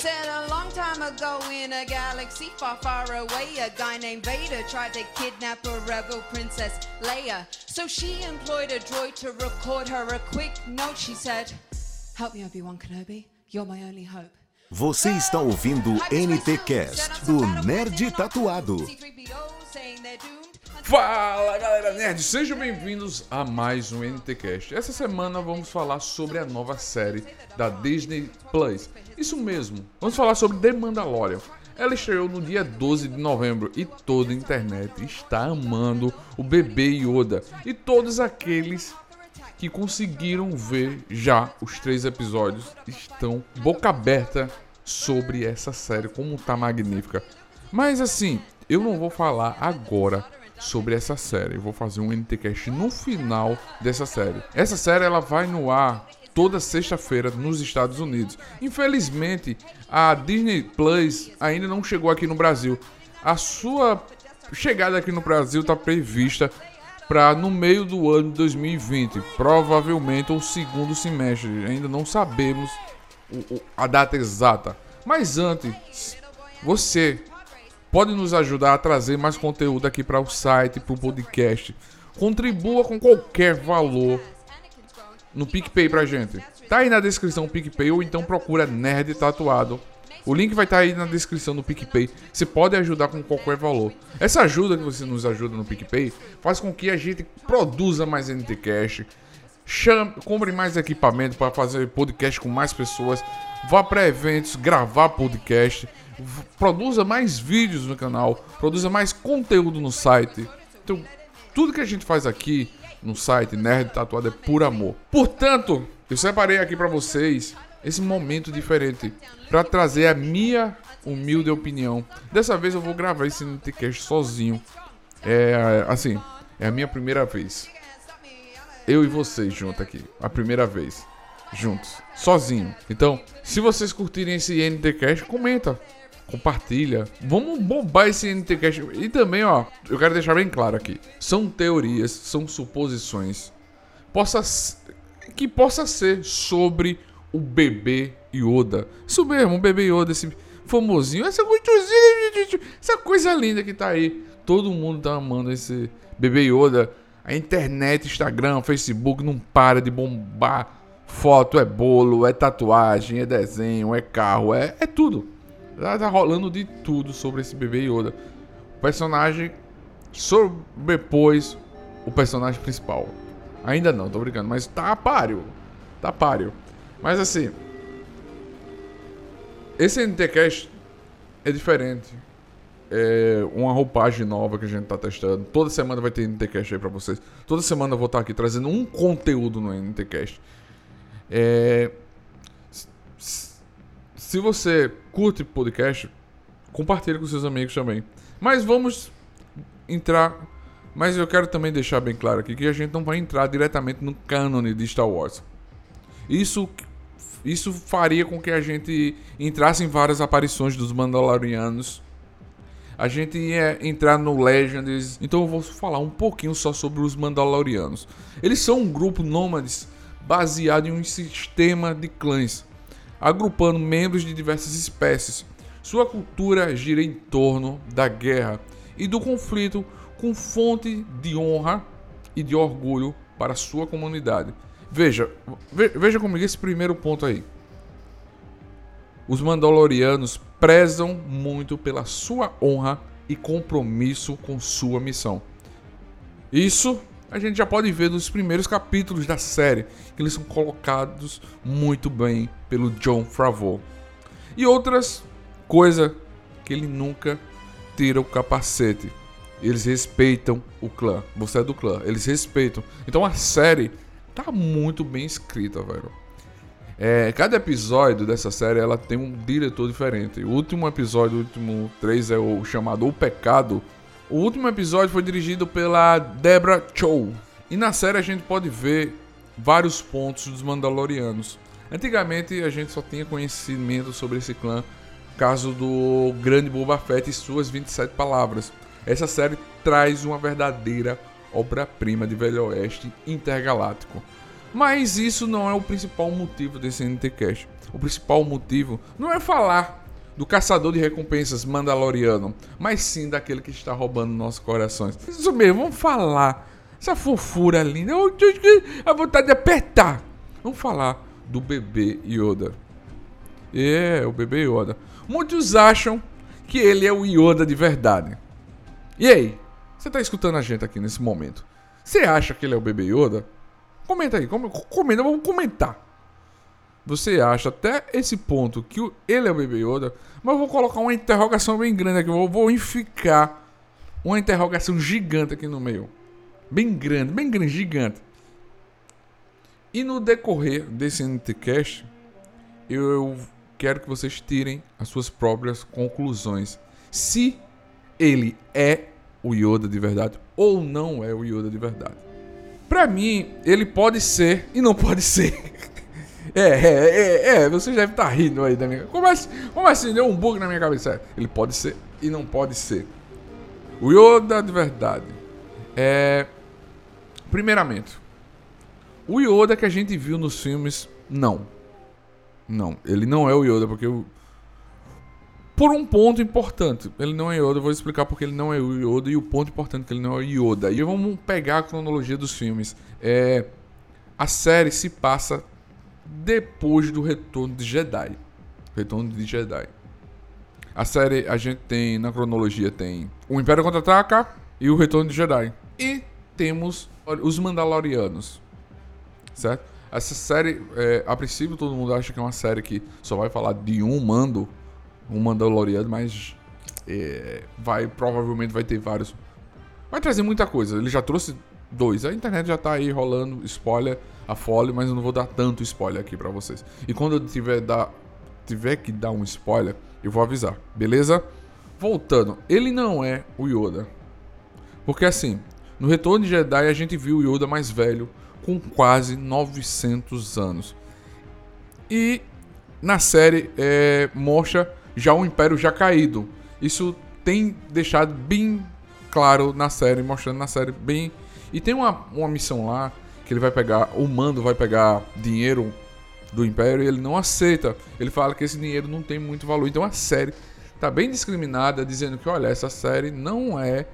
Said a long time ago in a galaxy far, far away, a guy named Vader tried to kidnap a rebel princess Leia. So she employed a droid to record her a quick note. She said, Help me, Obi Wan Kenobi. You're my only hope. Você está ouvindo NT Cast do Nerd Tatuado. C3PO saying they're doomed. Fala galera nerd, sejam bem-vindos a mais um NTcast. Essa semana vamos falar sobre a nova série da Disney Plus. Isso mesmo, vamos falar sobre The Mandalorian. Ela estreou no dia 12 de novembro e toda a internet está amando o bebê Yoda e todos aqueles que conseguiram ver já os três episódios estão boca aberta sobre essa série, como tá magnífica. Mas assim, eu não vou falar agora sobre essa série. Eu vou fazer um NTcast no final dessa série. Essa série ela vai no ar toda sexta-feira nos Estados Unidos. Infelizmente, a Disney Plus ainda não chegou aqui no Brasil. A sua chegada aqui no Brasil está prevista para no meio do ano de 2020, provavelmente o segundo semestre. Ainda não sabemos a data exata. Mas antes, você pode nos ajudar a trazer mais conteúdo aqui para o site, para o podcast. Contribua com qualquer valor no PicPay pra gente. Tá aí na descrição o PicPay ou então procura Nerd Tatuado. O link vai estar aí na descrição do PicPay. Você pode ajudar com qualquer valor. Essa ajuda que você nos ajuda no PicPay faz com que a gente produza mais NTCast, chame, compre mais equipamento para fazer podcast com mais pessoas, vá para eventos, gravar podcast, produza mais vídeos no canal, produza mais conteúdo no site. Então, tudo que a gente faz aqui no site Nerd Tatuado é por amor. Portanto, eu separei aqui para vocês esse momento diferente para trazer a minha humilde opinião. Dessa vez eu vou gravar esse NTcast sozinho. É assim, é a minha primeira vez. Eu e vocês juntos aqui, a primeira vez, juntos, sozinho. Então, se vocês curtirem esse NTcast, comenta, compartilha. Vamos bombar esse NTcast. E também, ó, eu quero deixar bem claro aqui. São teorias, são suposições. Possa que possa ser sobre o bebê Yoda. Isso mesmo, o bebê Yoda, esse famosinho, essa coisa linda que tá aí. Todo mundo tá amando esse bebê Yoda. A internet, Instagram, Facebook não para de bombar. Foto é bolo, é tatuagem, é desenho, é carro, é, é tudo. Tá, tá rolando de tudo sobre esse bebê Yoda. O personagem sobrepôs o personagem principal. Ainda não, tô brincando, mas tá páreo. Tá páreo. Mas assim. Esse NTCast é diferente. É uma roupagem nova que a gente tá testando. Toda semana vai ter NTCast aí pra vocês. Toda semana eu vou estar aqui trazendo um conteúdo no NTCast. É. Se você curte podcast, compartilhe com seus amigos também. Mas vamos entrar. Mas eu quero também deixar bem claro aqui que a gente não vai entrar diretamente no cânone de Star Wars. Isso, isso faria com que a gente entrasse em várias aparições dos Mandalorianos. A gente ia entrar no Legends. Então eu vou falar um pouquinho só sobre os Mandalorianos. Eles são um grupo nômades baseado em um sistema de clãs, agrupando membros de diversas espécies. Sua cultura gira em torno da guerra e do conflito com fonte de honra e de orgulho para sua comunidade. Veja, ve- veja comigo esse primeiro ponto aí. Os Mandalorianos prezam muito pela sua honra e compromisso com sua missão. Isso a gente já pode ver nos primeiros capítulos da série, que eles são colocados muito bem pelo John Favreau. E outras coisas que ele nunca tira o capacete. Eles respeitam o clã. Você é do clã. Eles respeitam. Então a série tá muito bem escrita, velho. É, cada episódio dessa série ela tem um diretor diferente. O último episódio, o último 3 é o chamado O Pecado. O último episódio foi dirigido pela Deborah Chow. E na série a gente pode ver vários pontos dos Mandalorianos. Antigamente a gente só tinha conhecimento sobre esse clã, caso do grande Boba Fett e suas 27 palavras. Essa série traz uma verdadeira obra-prima de Velho Oeste intergaláctico. Mas isso não é o principal motivo desse NTCast. O principal motivo não é falar do caçador de recompensas mandaloriano, mas sim daquele que está roubando nossos corações. Isso mesmo, vamos falar. Essa fofura linda. A vontade de apertar. Vamos falar do bebê Yoda. É, o bebê Yoda. Muitos acham que ele é o Yoda de verdade. E aí? Você está escutando a gente aqui nesse momento? Você acha que ele é o bebê Yoda? Comenta aí, comenta, vamos comentar. Você acha até esse ponto que ele é o bebê Yoda, mas eu vou colocar uma interrogação bem grande aqui, eu vou enficar uma interrogação gigante aqui no meio. Bem grande, bem grande, gigante. E no decorrer desse NTCast, eu quero que vocês tirem as suas próprias conclusões. Se ele é o Yoda de verdade ou não é o Yoda de verdade. Pra mim, ele pode ser e não pode ser. É, é, é, é, você deve estar tá rindo aí da minha. Como assim, como assim? Deu um bug na minha cabeça. Ele pode ser e não pode ser. O Yoda de verdade. É. Primeiramente, o Yoda que a gente viu nos filmes, não. Não, ele não é o Yoda, porque o por um ponto importante. Ele não é Yoda, vou explicar porque ele não é Yoda e o ponto importante que ele não é Yoda. E vamos pegar a cronologia dos filmes. É, a série se passa depois do Retorno de Jedi. Retorno de Jedi. A série a gente tem na cronologia tem o Império contra-ataca e o Retorno de Jedi. E temos os Mandalorianos. Certo? Essa série, é, a princípio todo mundo acha que é uma série que só vai falar de um mando um Mandaloriano, mas é, vai provavelmente vai ter vários. Vai trazer muita coisa. Ele já trouxe dois. A internet já tá aí rolando spoiler a folha, mas eu não vou dar tanto spoiler aqui para vocês. E quando eu tiver dar tiver que dar um spoiler, eu vou avisar, beleza? Voltando, ele não é o Yoda. Porque assim, no Retorno de Jedi a gente viu o Yoda mais velho com quase 900 anos. E na série é, mostra já o Império já caído. Isso tem deixado bem claro na série, mostrando na série bem. E tem uma, uma missão lá que ele vai pegar, o mando vai pegar dinheiro do Império e ele não aceita. Ele fala que esse dinheiro não tem muito valor. Então a série tá bem discriminada, dizendo que olha, essa série não é.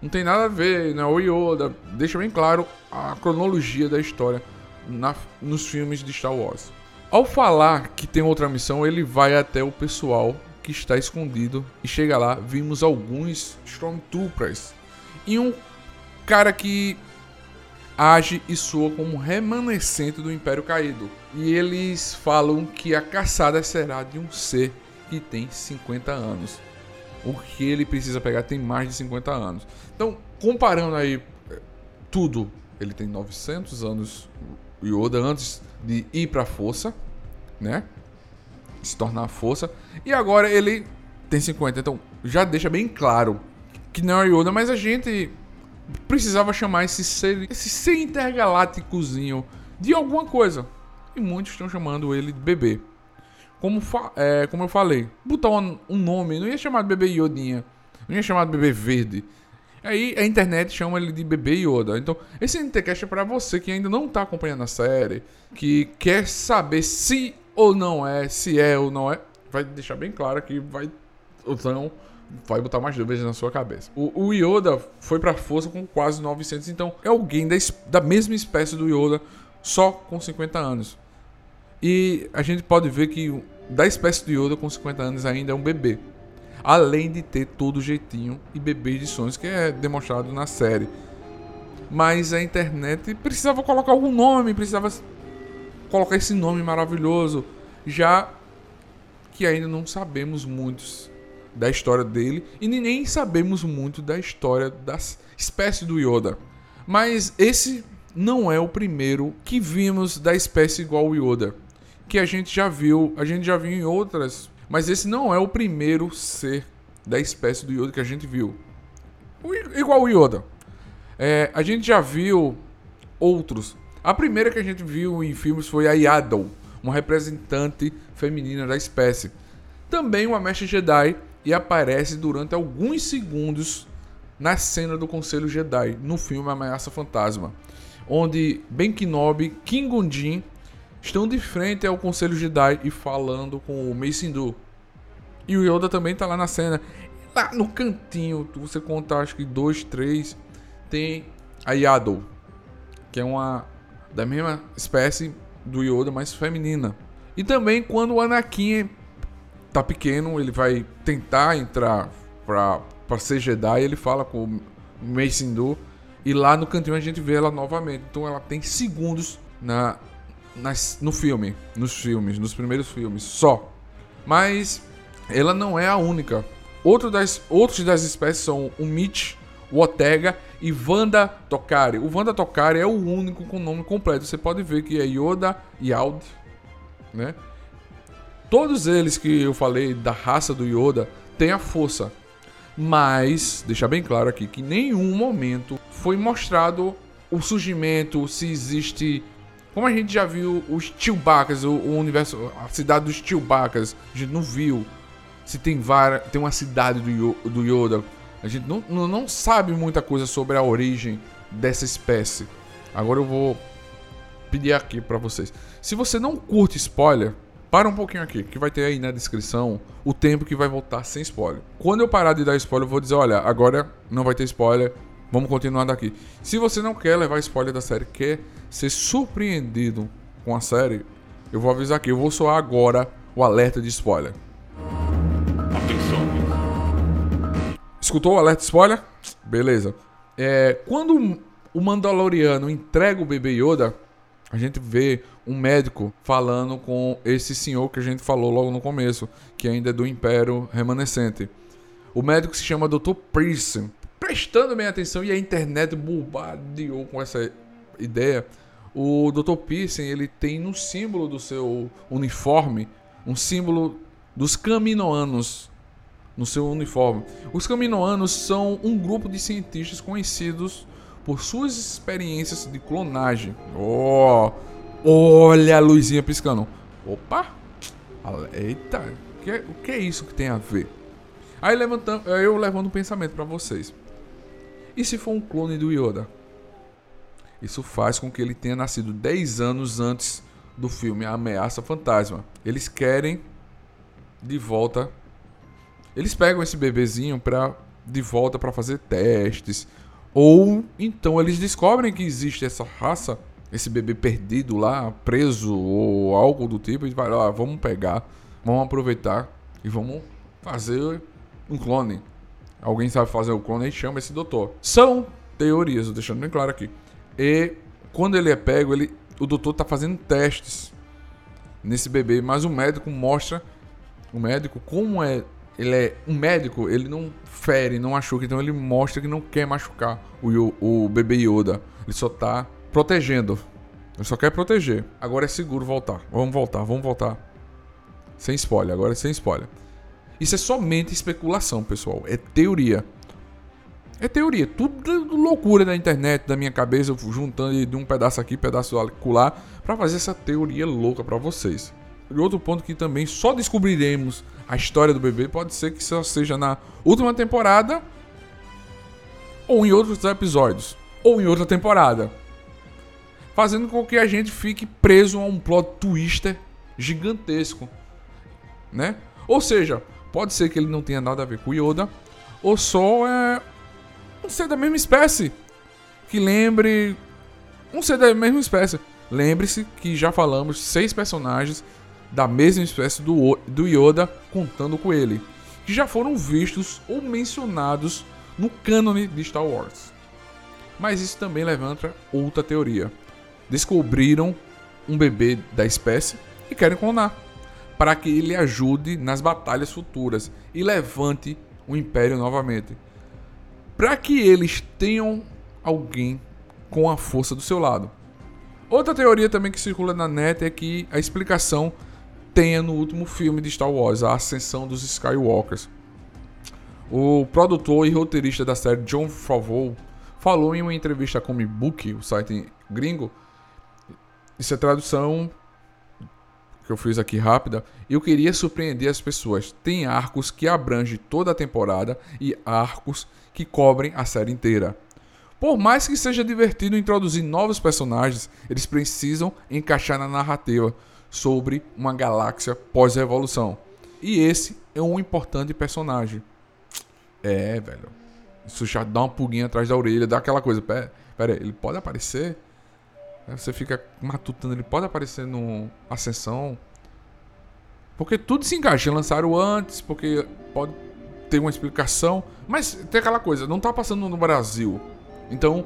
Não tem nada a ver, não é o Yoda. Deixa bem claro a cronologia da história na, nos filmes de Star Wars. Ao falar que tem outra missão, ele vai até o pessoal que está escondido e chega lá, vimos alguns Stormtroopers e um cara que age e soa como remanescente do Império Caído. E eles falam que a caçada será de um ser que tem 50 anos. O que ele precisa pegar tem mais de 50 anos. Então, comparando aí eh, tudo, ele tem 900 anos Yoda antes de ir para a força, né? Se tornar a força. E agora ele tem 50. Então já deixa bem claro que não é Yoda, mas a gente precisava chamar esse ser, esse ser intergalácticozinho de alguma coisa. E muitos estão chamando ele de bebê. Como, é, como eu falei, botar um, um, nome, não ia chamar de bebê Yodinha, não ia chamar de bebê verde. Aí a internet chama ele de bebê Yoda. Então, esse NTCast é para você que ainda não está acompanhando a série, que quer saber se ou não é, se é ou não é. Vai deixar bem claro que vai. Então, vai botar mais dúvidas na sua cabeça. O, o Yoda foi pra força com quase 900, então é alguém da, da mesma espécie do Yoda, só com 50 anos. E a gente pode ver que da espécie do Yoda com 50 anos ainda é um bebê. Além de ter todo o jeitinho e bebê de sonhos que é demonstrado na série. Mas a internet precisava colocar algum nome, precisava colocar esse nome maravilhoso, já que ainda não sabemos muitos da história dele e nem sabemos muito da história da espécie do Yoda. Mas esse não é o primeiro que vimos da espécie igual o Yoda, que a gente já viu, a gente já viu em outras mas esse não é o primeiro ser da espécie do Yoda que a gente viu. igual o Yoda. É, a gente já viu outros. A primeira que a gente viu em filmes foi a Yaddle, uma representante feminina da espécie. Também uma mestre Jedi e aparece durante alguns segundos na cena do Conselho Jedi, no filme Ameaça Fantasma. onde Ben Kenobi, King Gundin estão de frente ao Conselho Jedi e falando com o Mace. E o Yoda também tá lá na cena. Lá no cantinho, você conta acho que dois, três, tem a Yaddle, que é uma da mesma espécie do Yoda, mas feminina. E também quando o Anakin tá pequeno, ele vai tentar entrar pra, pra ser Jedi, ele fala com o Mace e lá no cantinho a gente vê ela novamente. Então ela tem segundos na, nas, no filme, nos filmes, nos primeiros filmes, só. Mas ela não é a única. Outro das, outros das espécies são o Mitch, o Otega e Wanda Tokari. O Wanda Tokari é o único com nome completo. Você pode ver que é Yoda e Aud, né? Todos eles que eu falei da raça do Yoda têm a força. Mas, deixar bem claro aqui que em nenhum momento foi mostrado o surgimento, se existe. Como a gente já viu os Chewbaccas, o, o universo, a cidade dos Chewbaccas, a gente não viu. Se tem várias, tem uma cidade do, do Yoda, a gente não, não, não sabe muita coisa sobre a origem dessa espécie. Agora eu vou pedir aqui para vocês. Se você não curte spoiler, para um pouquinho aqui, que vai ter aí na descrição o tempo que vai voltar sem spoiler. Quando eu parar de dar spoiler, eu vou dizer, olha, agora não vai ter spoiler, vamos continuar daqui. Se você não quer levar spoiler da série, quer ser surpreendido com a série, eu vou avisar aqui, eu vou soar agora o alerta de spoiler. Escutou o alerta de spoiler? Beleza. É, quando o Mandaloriano entrega o bebê Yoda, a gente vê um médico falando com esse senhor que a gente falou logo no começo, que ainda é do Império Remanescente. O médico se chama Dr. Pearson. Prestando bem atenção e a internet bombardeou com essa ideia. O Dr. Pearson, ele tem no símbolo do seu uniforme um símbolo dos Caminoanos no seu uniforme. Os Caminoanos são um grupo de cientistas conhecidos por suas experiências de clonagem. Oh, olha a luzinha piscando. Opa! Eita, o que, é, o que é isso que tem a ver? Aí levantando, eu levando um pensamento para vocês. E se for um clone do Yoda? Isso faz com que ele tenha nascido 10 anos antes do filme A Ameaça Fantasma. Eles querem de volta. Eles pegam esse bebezinho para de volta para fazer testes, ou então eles descobrem que existe essa raça, esse bebê perdido lá, preso ou algo do tipo, e vai lá, vamos pegar, vamos aproveitar e vamos fazer um clone. Alguém sabe fazer o clone e chama esse doutor. São teorias, deixando bem claro aqui. E quando ele é pego, ele, o doutor está fazendo testes nesse bebê, mas o médico mostra o médico como é ele é um médico, ele não fere, não machuca, então ele mostra que não quer machucar o, o bebê Yoda. Ele só tá protegendo. Ele só quer proteger. Agora é seguro voltar. Vamos voltar, vamos voltar. Sem spoiler, agora é sem spoiler. Isso é somente especulação, pessoal. É teoria. É teoria. Tudo loucura da internet, da minha cabeça, juntando de um pedaço aqui, pedaço acolá, para fazer essa teoria louca para vocês. E outro ponto que também só descobriremos a história do bebê pode ser que só seja na última temporada ou em outros episódios ou em outra temporada, fazendo com que a gente fique preso a um plot twister gigantesco, né? Ou seja, pode ser que ele não tenha nada a ver com Yoda ou só é um ser da mesma espécie que lembre um ser da mesma espécie. Lembre-se que já falamos seis personagens da mesma espécie do, do Yoda contando com ele, que já foram vistos ou mencionados no cânone de Star Wars. Mas isso também levanta outra teoria. Descobriram um bebê da espécie e querem clonar, para que ele ajude nas batalhas futuras e levante o Império novamente. Para que eles tenham alguém com a força do seu lado. Outra teoria também que circula na net é que a explicação tenha no último filme de Star Wars, A Ascensão dos Skywalkers. O produtor e roteirista da série, John Favreau, falou em uma entrevista com o Book, o site gringo. Isso é tradução que eu fiz aqui rápida. Eu queria surpreender as pessoas. Tem arcos que abrangem toda a temporada e arcos que cobrem a série inteira. Por mais que seja divertido introduzir novos personagens, eles precisam encaixar na narrativa sobre uma galáxia pós-revolução. E esse é um importante personagem. É, velho. Isso já dá uma pulguinha atrás da orelha, dá aquela coisa. Pera, pera ele pode aparecer? Você fica matutando, ele pode aparecer no Ascensão? Porque tudo se encaixa. Lançaram antes, porque pode ter uma explicação. Mas tem aquela coisa, não tá passando no Brasil. Então,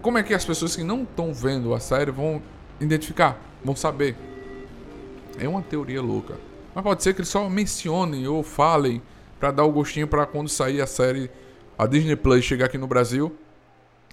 como é que as pessoas que não estão vendo a série vão identificar? Vão saber? É uma teoria louca. Mas pode ser que eles só mencionem ou falem para dar o gostinho para quando sair a série, a Disney Plus chegar aqui no Brasil,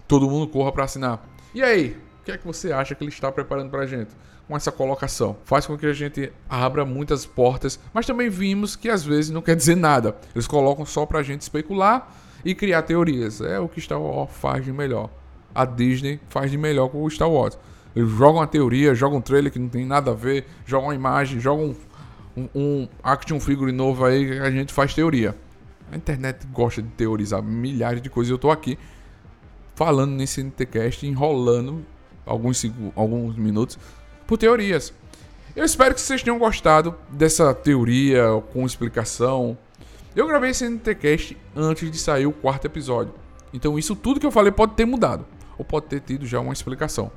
todo mundo corra para assinar. E aí, que é que você acha que ele está preparando pra gente? Com essa colocação. Faz com que a gente abra muitas portas, mas também vimos que às vezes não quer dizer nada. Eles colocam só pra gente especular e criar teorias. É o que Star Wars faz de melhor. A Disney faz de melhor com o Star Wars. Eles jogam a teoria, jogam um trailer que não tem nada a ver, jogam uma imagem, jogam um, um action figure novo aí que a gente faz teoria. A internet gosta de teorizar milhares de coisas. Eu tô aqui falando nesse NTCast, enrolando alguns, alguns minutos por teorias. Eu espero que vocês tenham gostado dessa teoria com explicação. Eu gravei esse NTCast antes de sair o quarto episódio. Então isso tudo que eu falei pode ter mudado. Ou pode ter tido já uma explicação.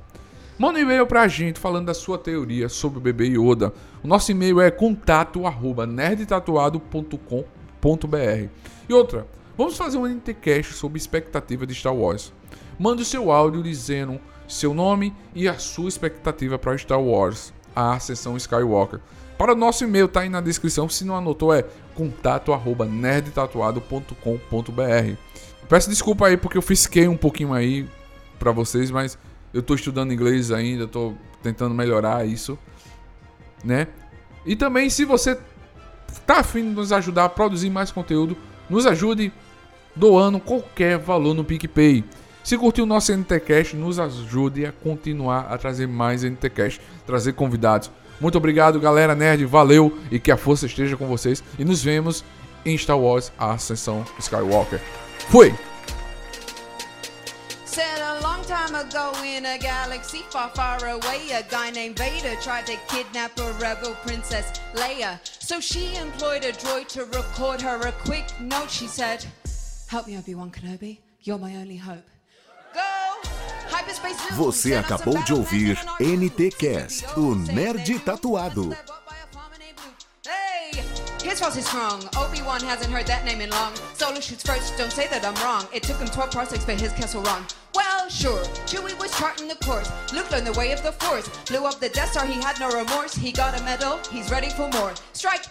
Manda um e-mail pra gente falando da sua teoria sobre o bebê Yoda. O nosso e-mail é contato@nerdtatuado.com.br. E outra, vamos fazer um NTcast sobre expectativa de Star Wars. Mande o seu áudio dizendo seu nome e a sua expectativa para Star Wars, a Ascensão Skywalker. Para o nosso e-mail tá aí na descrição, se não anotou é contato@nerdtatuado.com.br. Peço desculpa aí porque eu fisquei um pouquinho aí para vocês, mas eu tô estudando inglês ainda, tô tentando melhorar isso, né? E também se você tá afim de nos ajudar a produzir mais conteúdo, nos ajude doando qualquer valor no PicPay. Se curtiu o nosso NTCast, nos ajude a continuar a trazer mais NTCast, trazer convidados. Muito obrigado, galera nerd, valeu e que a força esteja com vocês. E nos vemos em Star Wars A Ascensão Skywalker. Fui! Said a long time ago in a galaxy far, far away, a guy named Vader tried to kidnap a rebel princess Leia. So she employed a droid to record her a quick note. She said, Help me, Obi-Wan Kenobi. You're my only hope. Você acabou de ouvir battle plans and NT our Cast, heroes o Nerd Tatuado. his force is strong. Obi-Wan hasn't heard that name in long. Solo shoots first, don't say that I'm wrong. It took him 12 parsecs, but his castle wrong. Well, sure, Chewie was charting the course. Luke learned the way of the Force. Blew up the Death Star, he had no remorse. He got a medal, he's ready for more. Strike!